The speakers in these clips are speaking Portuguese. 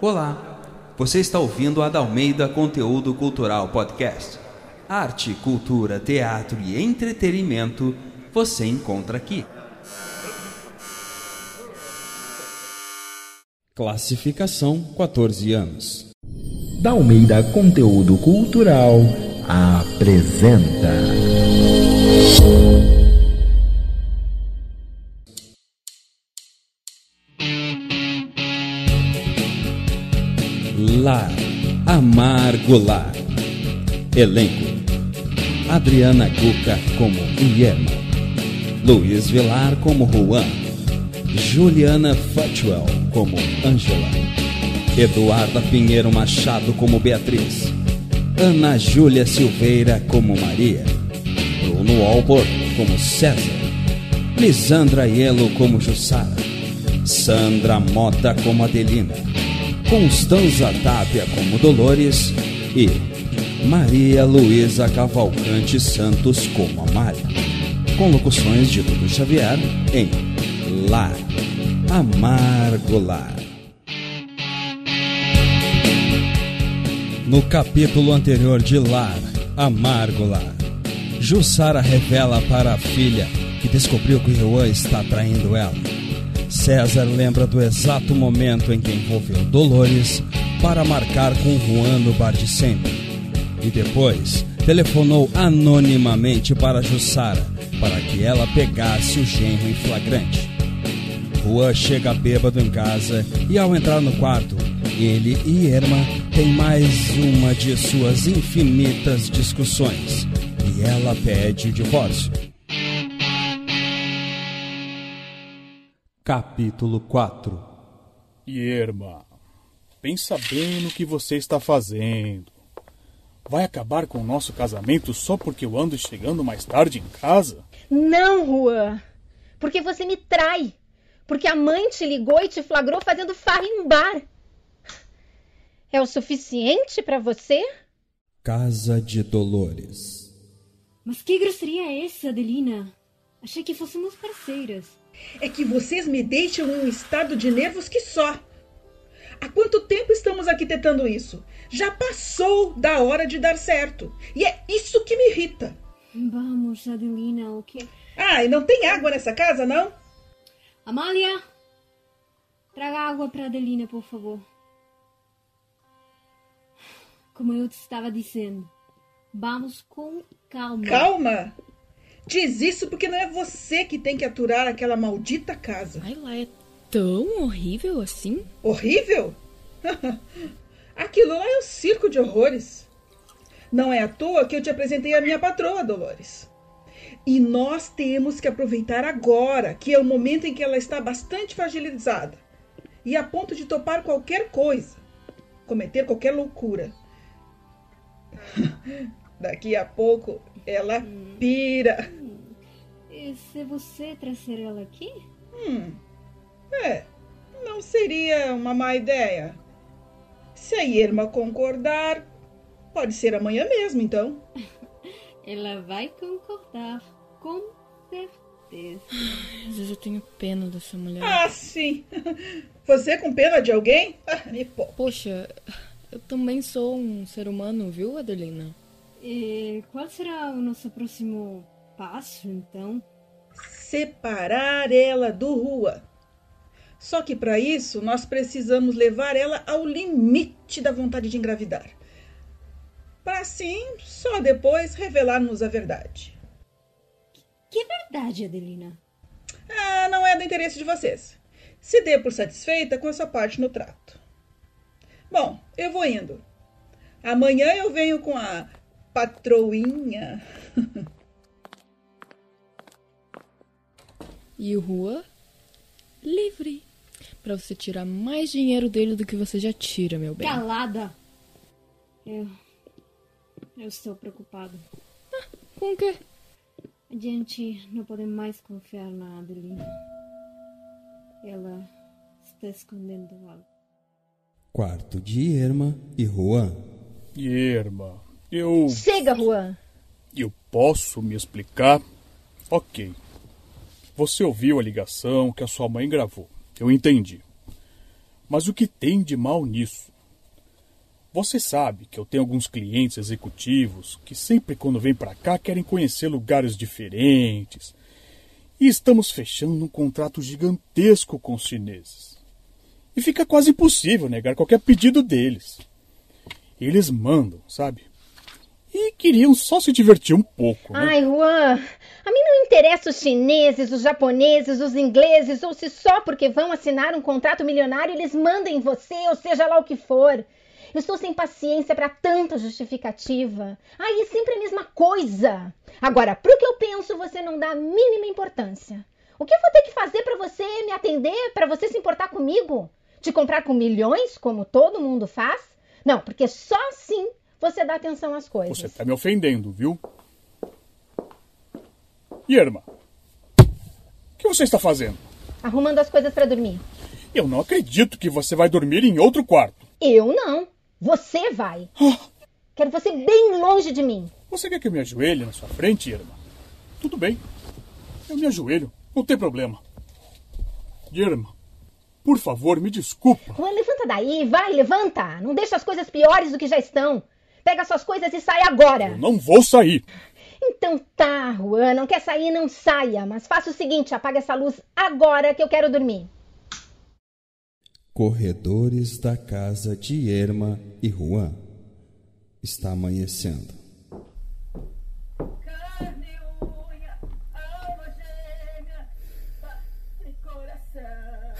Olá, você está ouvindo a Dalmeida Conteúdo Cultural Podcast. Arte, cultura, teatro e entretenimento você encontra aqui. Classificação 14 anos. Dalmeida Conteúdo Cultural apresenta. Lar, Amargo Lar. Elenco: Adriana Cuca como Guilherme, Luiz Vilar como Juan, Juliana Futwell como Angela, Eduarda Pinheiro Machado como Beatriz, Ana Júlia Silveira como Maria, Bruno Albor como César, Lisandra Ielo como Jussara, Sandra Mota como Adelina, Constanza Tapia como Dolores e Maria Luísa Cavalcante Santos como Amália, com locuções de Dudu Xavier em Lar, Amargo Lar. No capítulo anterior de Lar, Amargo Lar, Jussara revela para a filha que descobriu que Juan está traindo ela. César lembra do exato momento em que envolveu Dolores para marcar com Juan no bar de sempre e depois telefonou anonimamente para Jussara para que ela pegasse o genro em flagrante. Juan chega bêbado em casa e ao entrar no quarto, ele e Irma têm mais uma de suas infinitas discussões e ela pede o divórcio. Capítulo 4 Irma, pensa bem no que você está fazendo. Vai acabar com o nosso casamento só porque eu ando chegando mais tarde em casa? Não, Juan. Porque você me trai. Porque a mãe te ligou e te flagrou fazendo farra em bar. É o suficiente para você? Casa de Dolores. Mas que grosseria é essa, Adelina? Achei que fôssemos parceiras. É que vocês me deixam em um estado de nervos que só. Há quanto tempo estamos arquitetando isso? Já passou da hora de dar certo. E é isso que me irrita. Vamos, Adelina, o que. Ah, e não tem água nessa casa, não? Amália! Traga água para Adelina, por favor. Como eu te estava dizendo, vamos com calma. Calma? Diz isso porque não é você que tem que aturar aquela maldita casa. Ai lá, é tão horrível assim? Horrível? Aquilo lá é o circo de horrores. Não é à toa que eu te apresentei a minha patroa, Dolores. E nós temos que aproveitar agora, que é o momento em que ela está bastante fragilizada e a ponto de topar qualquer coisa, cometer qualquer loucura. Daqui a pouco ela pira. E se você trazer ela aqui? Hum, é, não seria uma má ideia. Se a Irma concordar, pode ser amanhã mesmo, então. Ela vai concordar, com certeza. Às vezes eu tenho pena dessa mulher. Ah, sim. Você com pena de alguém? Ah, me poupa. Poxa, eu também sou um ser humano, viu, Adelina? E qual será o nosso próximo passo, então? Separar ela do Rua. Só que para isso nós precisamos levar ela ao limite da vontade de engravidar. Para assim, só depois revelarmos a verdade. Que verdade, Adelina? Ah, não é do interesse de vocês. Se dê por satisfeita com a sua parte no trato. Bom, eu vou indo. Amanhã eu venho com a patroinha. E o Rua? Livre. Pra você tirar mais dinheiro dele do que você já tira, meu bem. Calada! Eu. Eu estou preocupada. Com o quê? A gente não pode mais confiar na Adelina. Ela está escondendo algo. Quarto de Irma e Juan. Irma, eu. Chega, Juan. Eu posso me explicar? Ok. Você ouviu a ligação que a sua mãe gravou. Eu entendi. Mas o que tem de mal nisso? Você sabe que eu tenho alguns clientes executivos que sempre quando vêm para cá querem conhecer lugares diferentes. E estamos fechando um contrato gigantesco com os chineses. E fica quase impossível negar qualquer pedido deles. Eles mandam, sabe? E queriam só se divertir um pouco. Né? Ai, Juan, a mim não interessa os chineses, os japoneses, os ingleses, ou se só porque vão assinar um contrato milionário eles mandam em você, ou seja lá o que for. Eu estou sem paciência para tanta justificativa. Ai, é sempre a mesma coisa. Agora, pro que eu penso, você não dá a mínima importância. O que eu vou ter que fazer para você me atender, para você se importar comigo? Te comprar com milhões, como todo mundo faz? Não, porque só assim você dá atenção às coisas. Você está me ofendendo, viu? Irma, o que você está fazendo? Arrumando as coisas para dormir. Eu não acredito que você vai dormir em outro quarto. Eu não. Você vai. Ah. Quero você bem longe de mim. Você quer que eu me ajoelhe na sua frente, Irma? Tudo bem. Eu me ajoelho. Não tem problema. Irma, por favor, me desculpa. Juan, levanta daí. Vai, levanta. Não deixa as coisas piores do que já estão. Pega suas coisas e sai agora. Eu não vou sair. Então tá, Juan. Não quer sair, não saia. Mas faça o seguinte, apaga essa luz agora que eu quero dormir. Corredores da casa de Erma e Juan. Está amanhecendo. Carne, unha, alma gêmea, coração.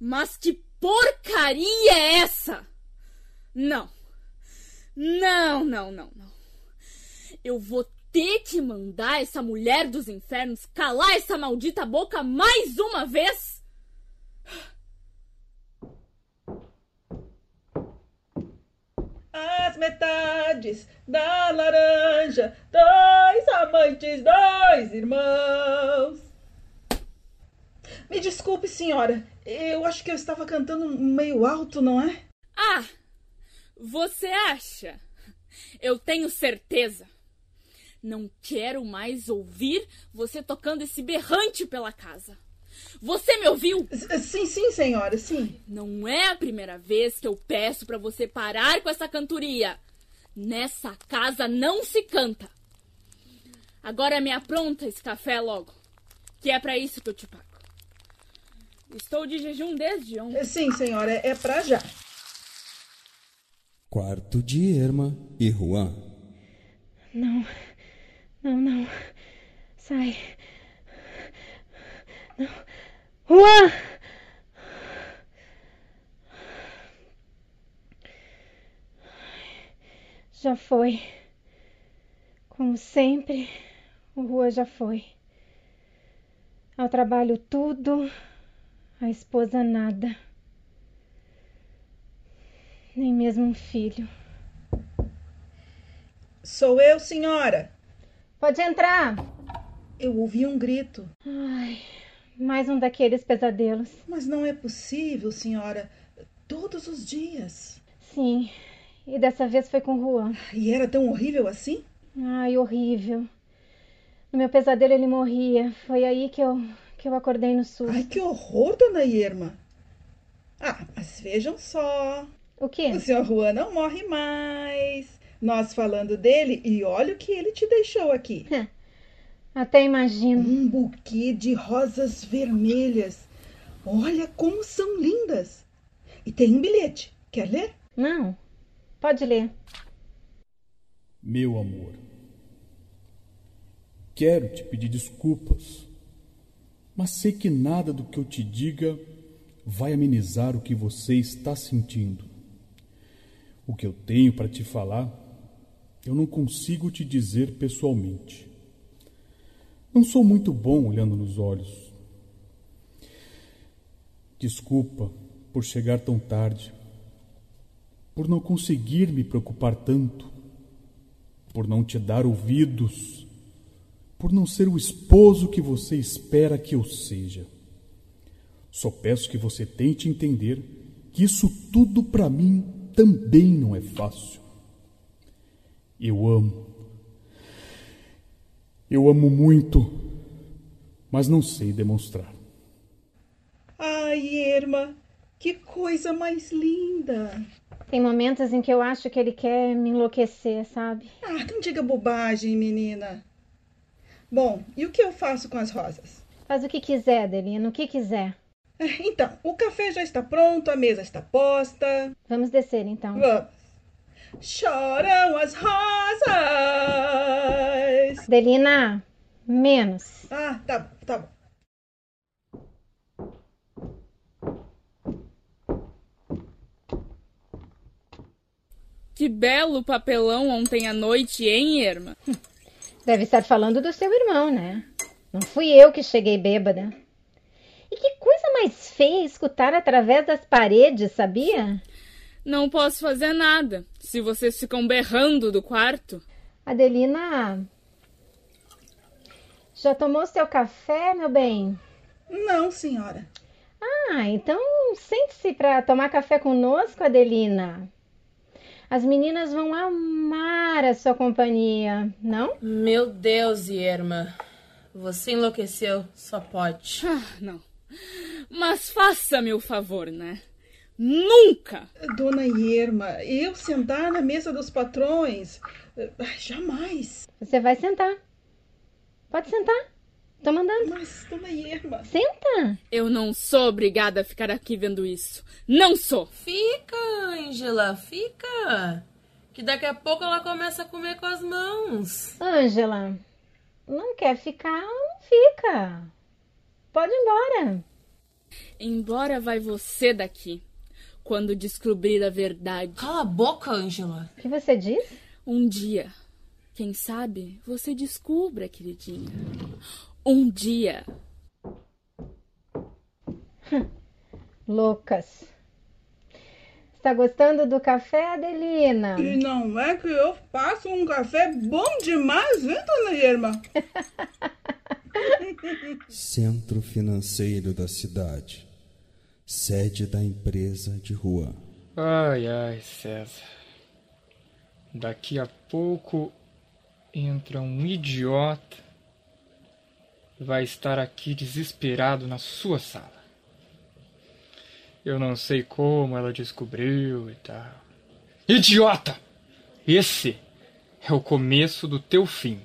Mas que porcaria é essa? Não. Não, não, não, não. Eu vou ter que mandar essa mulher dos infernos calar essa maldita boca mais uma vez as metades da laranja, dois amantes, dois irmãos. Me desculpe, senhora, eu acho que eu estava cantando meio alto, não é? Ah, você acha? Eu tenho certeza. Não quero mais ouvir você tocando esse berrante pela casa. Você me ouviu? Sim, sim, senhora, sim. Não é a primeira vez que eu peço para você parar com essa cantoria. Nessa casa não se canta. Agora me apronta esse café logo, que é para isso que eu te pago. Estou de jejum desde ontem. Sim, senhora, é para já. Quarto de Irma e Juan. Não, não, não. Sai. Não. Juan! Já foi. Como sempre, o Rua já foi. Ao trabalho tudo, a esposa nada. Nem mesmo um filho. Sou eu, senhora. Pode entrar. Eu ouvi um grito. Ai, mais um daqueles pesadelos. Mas não é possível, senhora. Todos os dias. Sim, e dessa vez foi com Juan. E era tão horrível assim? Ai, horrível. No meu pesadelo ele morria. Foi aí que eu, que eu acordei no susto. Ai, que horror, dona Irma. Ah, mas vejam só. O quê? O senhor Juan não morre mais. Nós falando dele e olha o que ele te deixou aqui. Até imagino. Um buquê de rosas vermelhas. Olha como são lindas. E tem um bilhete. Quer ler? Não. Pode ler. Meu amor, quero te pedir desculpas, mas sei que nada do que eu te diga vai amenizar o que você está sentindo. O que eu tenho para te falar, eu não consigo te dizer pessoalmente. Não sou muito bom olhando nos olhos. Desculpa por chegar tão tarde, por não conseguir me preocupar tanto, por não te dar ouvidos, por não ser o esposo que você espera que eu seja. Só peço que você tente entender que isso tudo para mim também não é fácil. Eu amo eu amo muito, mas não sei demonstrar. Ai, Irma, Que coisa mais linda! Tem momentos em que eu acho que ele quer me enlouquecer, sabe? Ah, não diga bobagem, menina. Bom, e o que eu faço com as rosas? Faz o que quiser, Adelina, o que quiser. Então, o café já está pronto, a mesa está posta. Vamos descer, então. Vamos. Choram as rosas. Adelina, menos. Ah, tá bom, tá bom. Que belo papelão ontem à noite, hein, Irma? Deve estar falando do seu irmão, né? Não fui eu que cheguei bêbada. E que coisa mais feia escutar através das paredes, sabia? Não posso fazer nada se vocês ficam berrando do quarto. Adelina. Já tomou seu café, meu bem? Não, senhora. Ah, então sente-se para tomar café conosco, Adelina. As meninas vão amar a sua companhia, não? Meu Deus, Irma. Você enlouqueceu, só pode. Ah, não. Mas faça-me o favor, né? Nunca! Dona Irma, eu sentar na mesa dos patrões? Jamais. Você vai sentar. Pode sentar. Tô mandando. Mas, dona Irma. Senta. Eu não sou obrigada a ficar aqui vendo isso. Não sou. Fica, Angela, fica. Que daqui a pouco ela começa a comer com as mãos. Angela, não quer ficar, não fica. Pode ir embora. Embora vai você daqui. Quando descobrir a verdade. Cala a boca, Angela. O que você diz? Um dia. Quem sabe você descubra, queridinha. Um dia. Loucas. Está gostando do café, Adelina? E não é que eu faço um café bom demais, hein, dona Irma? Centro financeiro da cidade. Sede da empresa de rua. Ai, ai, César. Daqui a pouco entra um idiota. Vai estar aqui desesperado na sua sala. Eu não sei como ela descobriu e tal. Idiota! Esse é o começo do teu fim.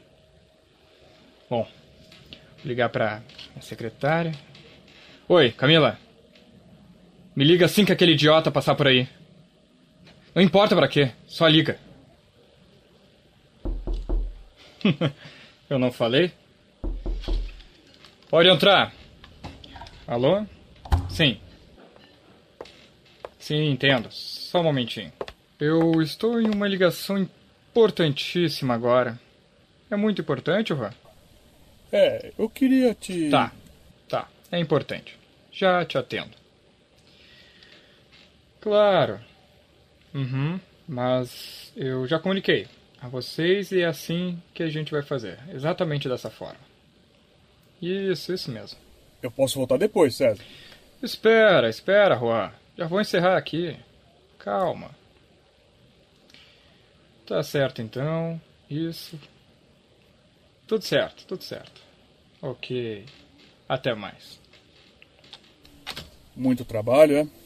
Bom, vou ligar pra minha secretária. Oi, Camila. Me liga assim que aquele idiota passar por aí. Não importa para quê, só liga. Eu não falei? Pode entrar. Alô? Sim. Sim, entendo. Só um momentinho. Eu estou em uma ligação importantíssima agora. É muito importante, Juan? É, eu queria te. Tá, tá. É importante. Já te atendo. Claro. Uhum. Mas eu já comuniquei a vocês e é assim que a gente vai fazer. Exatamente dessa forma. Isso, isso mesmo. Eu posso voltar depois, César. Espera, espera, Juan. Já vou encerrar aqui. Calma. Tá certo então. Isso. Tudo certo, tudo certo. Ok. Até mais. Muito trabalho, é?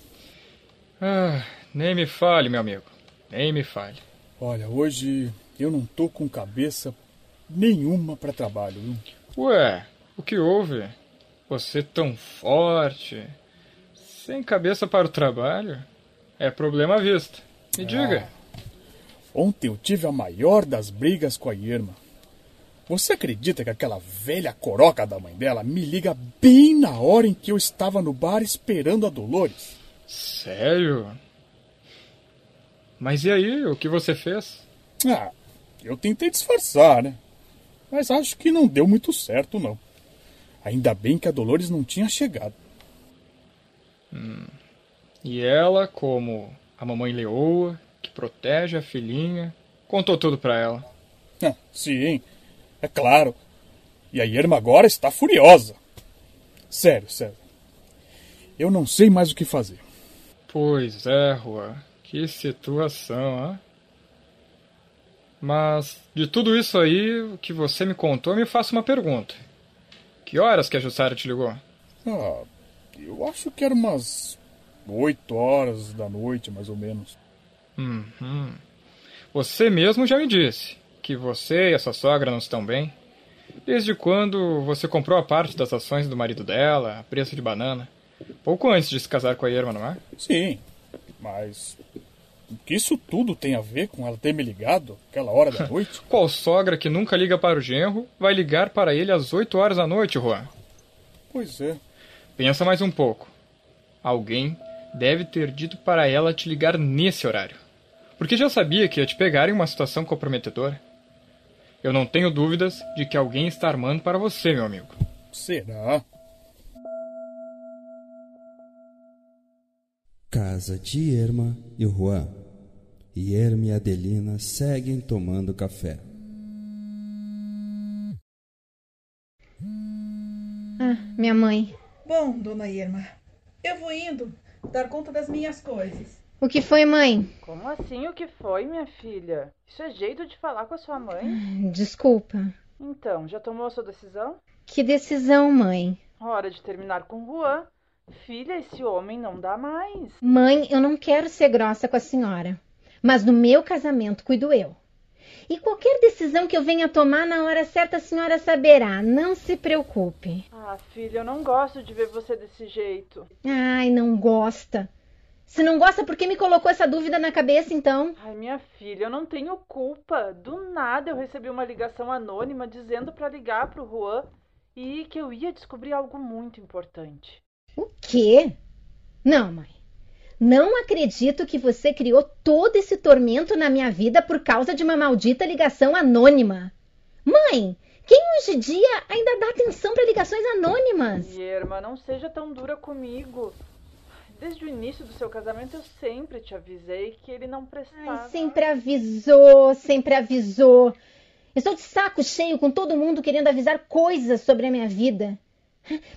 Ah, nem me fale, meu amigo. Nem me fale. Olha, hoje eu não tô com cabeça nenhuma para trabalho, viu? Ué, o que houve? Você tão forte, sem cabeça para o trabalho? É problema à vista. Me Ah. diga. Ontem eu tive a maior das brigas com a Irma. Você acredita que aquela velha coroca da mãe dela me liga bem na hora em que eu estava no bar esperando a Dolores? Sério? Mas e aí, o que você fez? Ah, eu tentei disfarçar, né? Mas acho que não deu muito certo, não. Ainda bem que a Dolores não tinha chegado. Hum. E ela, como a mamãe leoa, que protege a filhinha, contou tudo pra ela. Ah, Sim, é claro. E a Irma agora está furiosa. Sério, sério. Eu não sei mais o que fazer. Pois é, Juan. Que situação, hein? Mas, de tudo isso aí que você me contou, me faça uma pergunta. Que horas que a Jussara te ligou? Ah, eu acho que era umas Oito horas da noite, mais ou menos. Uhum. Você mesmo já me disse que você e a sua sogra não estão bem. Desde quando você comprou a parte das ações do marido dela, a preço de banana? Pouco antes de se casar com a Irma, não é? Sim, mas o que isso tudo tem a ver com ela ter me ligado aquela hora da noite? Qual sogra que nunca liga para o genro vai ligar para ele às 8 horas da noite, Juan? Pois é. Pensa mais um pouco. Alguém deve ter dito para ela te ligar nesse horário. Porque já sabia que ia te pegar em uma situação comprometedora. Eu não tenho dúvidas de que alguém está armando para você, meu amigo. Será? Casa de Irma e Juan. Irma e Adelina seguem tomando café. Ah, minha mãe. Bom, dona Irma, eu vou indo dar conta das minhas coisas. O que foi, mãe? Como assim o que foi, minha filha? Isso é jeito de falar com a sua mãe? Desculpa. Então, já tomou a sua decisão? Que decisão, mãe? Hora de terminar com Juan. Filha, esse homem não dá mais. Mãe, eu não quero ser grossa com a senhora. Mas no meu casamento cuido eu. E qualquer decisão que eu venha tomar na hora certa a senhora saberá. Não se preocupe. Ah, filha, eu não gosto de ver você desse jeito. Ai, não gosta. Se não gosta, por que me colocou essa dúvida na cabeça, então? Ai, minha filha, eu não tenho culpa. Do nada eu recebi uma ligação anônima dizendo para ligar pro Juan e que eu ia descobrir algo muito importante. O quê? Não, mãe. Não acredito que você criou todo esse tormento na minha vida por causa de uma maldita ligação anônima. Mãe, quem hoje em dia ainda dá atenção para ligações anônimas? Irma, não seja tão dura comigo. Desde o início do seu casamento eu sempre te avisei que ele não prestava. Ai, sempre avisou, sempre avisou. Estou de saco cheio com todo mundo querendo avisar coisas sobre a minha vida.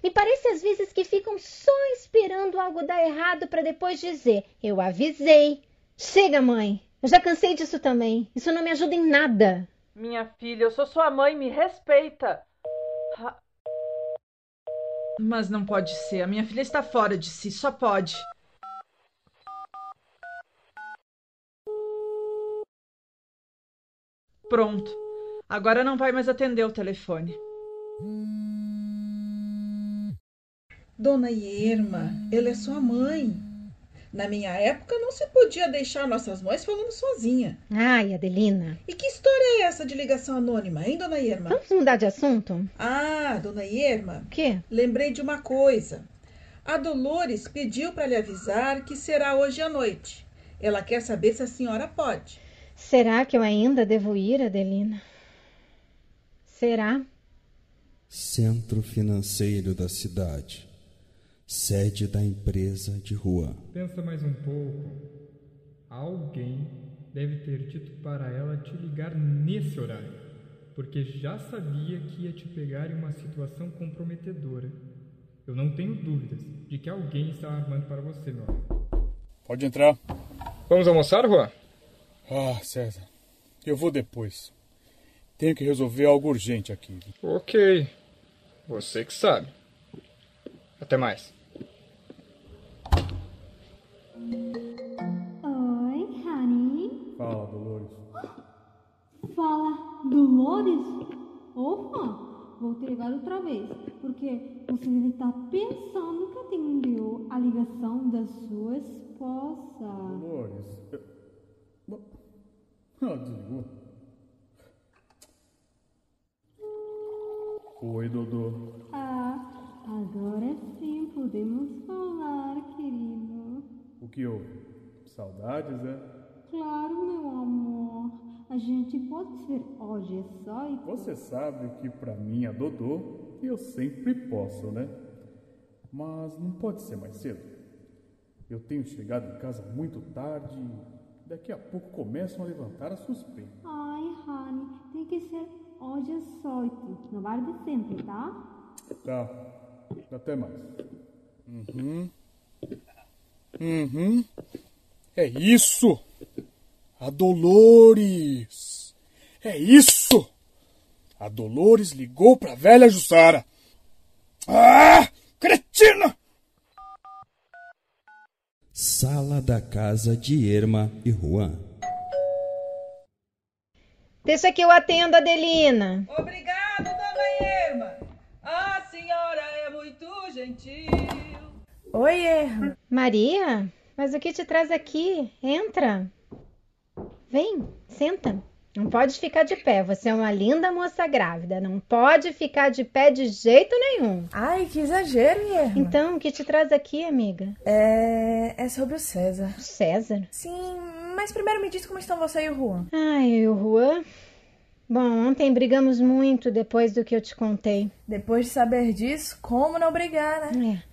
Me parece às vezes que ficam só esperando algo dar errado para depois dizer: Eu avisei. Chega, mãe. Eu já cansei disso também. Isso não me ajuda em nada. Minha filha, eu sou sua mãe, me respeita. Ha... Mas não pode ser. A minha filha está fora de si. Só pode. Pronto. Agora não vai mais atender o telefone. Dona Irma, ela é sua mãe. Na minha época não se podia deixar nossas mães falando sozinha. Ai, Adelina. E que história é essa de ligação anônima, hein, dona Irma? Vamos mudar de assunto? Ah, dona Irma. O quê? Lembrei de uma coisa. A Dolores pediu para lhe avisar que será hoje à noite. Ela quer saber se a senhora pode. Será que eu ainda devo ir, Adelina? Será? Centro financeiro da cidade. Sede da empresa de rua. Pensa mais um pouco. Alguém deve ter dito para ela te ligar nesse horário, porque já sabia que ia te pegar em uma situação comprometedora. Eu não tenho dúvidas de que alguém está armando para você, meu amigo. Pode entrar. Vamos almoçar, Juan? Ah, César. Eu vou depois. Tenho que resolver algo urgente aqui. Ok. Você que sabe. Até mais. Oi, honey. Fala, Dolores. Fala, Dolores? Opa, vou te ligar outra vez, porque você deve estar pensando que atendeu a ligação da sua esposa. Dolores. Eu... Ah, desligou. Oi, Dodô. Ah, agora sim podemos falar, querido. O que houve? Saudades, é? Claro, meu amor. A gente pode ser hoje só e. Você sabe que pra mim a Dodô eu sempre posso, né? Mas não pode ser mais cedo. Eu tenho chegado em casa muito tarde e daqui a pouco começam a levantar as suspeitas. Ai, Rani, tem que ser hoje oito. Não vale de sempre, tá? Tá. Até mais. Uhum. Uhum. É isso! A Dolores! É isso! A Dolores ligou pra velha Jussara. Ah! Cretina! Sala da casa de Irma e Juan. Deixa que eu atendo, Adelina. Obrigado, dona Irma. A senhora é muito gentil. Oi, Irma. Maria, mas o que te traz aqui? Entra. Vem, senta. Não pode ficar de pé, você é uma linda moça grávida. Não pode ficar de pé de jeito nenhum. Ai, que exagero, Irma. Então, o que te traz aqui, amiga? É. É sobre o César. O César? Sim, mas primeiro me diz como estão você e o Juan. Ai, eu e o Juan? Bom, ontem brigamos muito depois do que eu te contei. Depois de saber disso, como não brigar, né? É.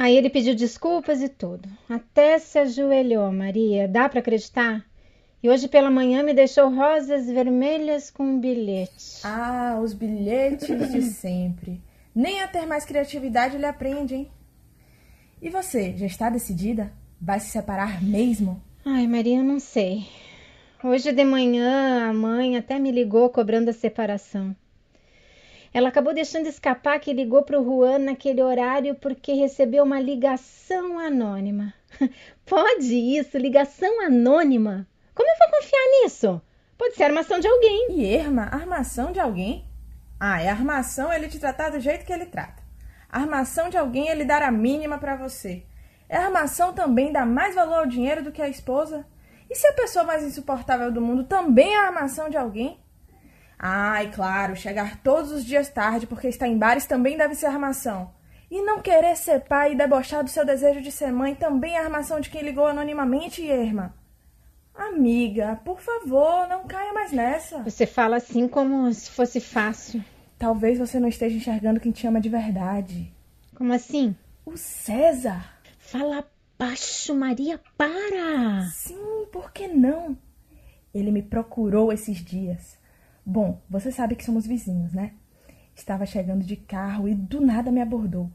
Aí ele pediu desculpas e tudo. Até se ajoelhou, Maria. Dá para acreditar? E hoje pela manhã me deixou rosas vermelhas com um bilhete. Ah, os bilhetes de sempre. Nem a ter mais criatividade ele aprende, hein? E você, já está decidida? Vai se separar mesmo? Ai, Maria, eu não sei. Hoje de manhã a mãe até me ligou cobrando a separação. Ela acabou deixando escapar que ligou para o Juan naquele horário porque recebeu uma ligação anônima. Pode isso, ligação anônima? Como eu vou confiar nisso? Pode ser armação de alguém. E Irma, armação de alguém? Ah, é armação ele te tratar do jeito que ele trata. armação de alguém ele dar a mínima para você. É armação também dar mais valor ao dinheiro do que a esposa? E se a pessoa mais insuportável do mundo também é armação de alguém? Ai, claro, chegar todos os dias tarde porque está em bares também deve ser armação. E não querer ser pai e debochar do seu desejo de ser mãe também é armação de quem ligou anonimamente, Irma. Amiga, por favor, não caia mais nessa. Você fala assim como se fosse fácil. Talvez você não esteja enxergando quem te ama de verdade. Como assim? O César. Fala baixo, Maria, para! Sim, por que não? Ele me procurou esses dias. Bom, você sabe que somos vizinhos, né? Estava chegando de carro e do nada me abordou.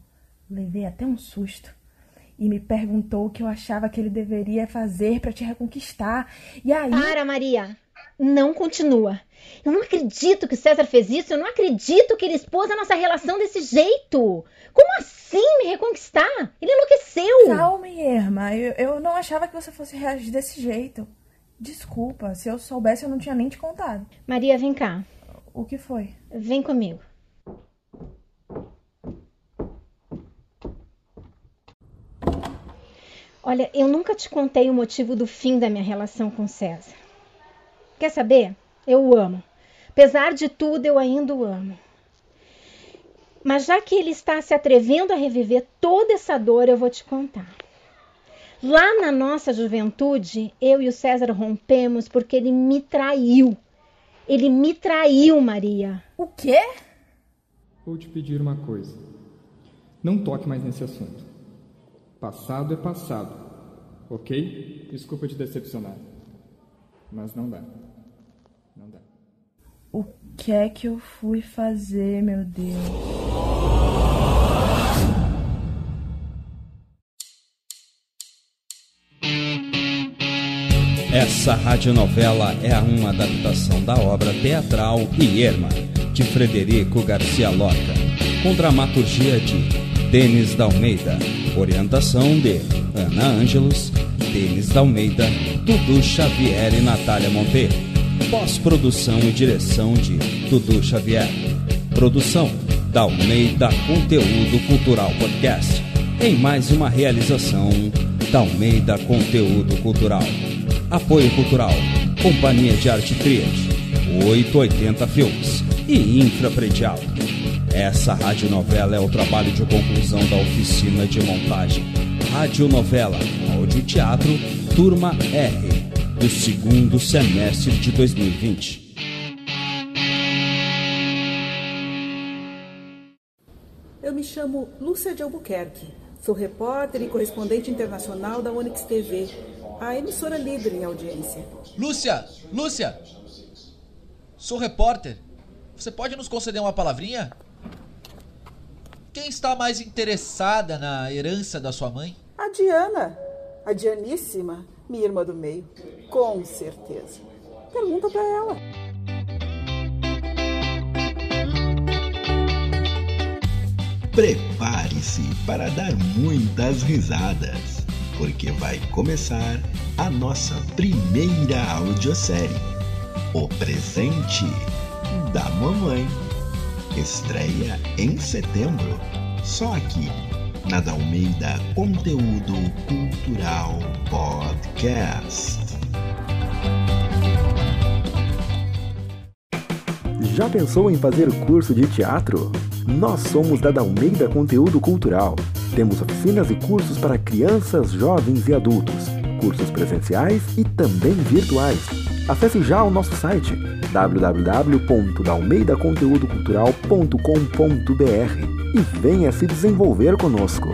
Levei até um susto e me perguntou o que eu achava que ele deveria fazer para te reconquistar. E aí. Para, Maria! Não continua. Eu não acredito que César fez isso. Eu não acredito que ele expôs a nossa relação desse jeito. Como assim me reconquistar? Ele enlouqueceu. Calma, Irma. Eu, eu não achava que você fosse reagir desse jeito. Desculpa. Se eu soubesse, eu não tinha nem te contado. Maria, vem cá. O que foi? Vem comigo. Olha, eu nunca te contei o motivo do fim da minha relação com César. Quer saber? Eu o amo. Apesar de tudo, eu ainda o amo. Mas já que ele está se atrevendo a reviver toda essa dor, eu vou te contar. Lá na nossa juventude, eu e o César rompemos porque ele me traiu. Ele me traiu, Maria. O quê? Vou te pedir uma coisa. Não toque mais nesse assunto. Passado é passado, ok? Desculpa te decepcionar, mas não dá. Não dá. O que é que eu fui fazer, meu Deus? Essa radionovela é uma adaptação da obra teatral Irma, de Frederico Garcia Lorca, com dramaturgia de Denis da Almeida Orientação de Ana Ângelos, Denis da Almeida, Dudu Xavier e Natália Monteiro. Pós-produção e direção de Dudu Xavier. Produção da Almeida Conteúdo Cultural Podcast. Em mais uma realização da Almeida Conteúdo Cultural. Apoio Cultural. Companhia de Arte Triad. 880 Filmes e Infrapredial. Essa radionovela é o trabalho de conclusão da oficina de montagem. Radionovela, áudio teatro, turma R, do segundo semestre de 2020. Eu me chamo Lúcia de Albuquerque. Sou repórter e correspondente internacional da Onyx TV, a emissora líder em audiência. Lúcia! Lúcia! Sou repórter. Você pode nos conceder uma palavrinha? Quem está mais interessada na herança da sua mãe? A Diana. A Dianíssima, minha irmã do meio. Com certeza. Pergunta para ela. Prepare-se para dar muitas risadas. Porque vai começar a nossa primeira audiosérie, O Presente da Mamãe. Estreia em setembro, só aqui na Dalmeida Conteúdo Cultural Podcast. Já pensou em fazer curso de teatro? Nós somos da Dalmeida Conteúdo Cultural. Temos oficinas e cursos para crianças, jovens e adultos, cursos presenciais e também virtuais. Acesse já o nosso site www.dalmeidaconteudocultural.com.br e venha se desenvolver conosco.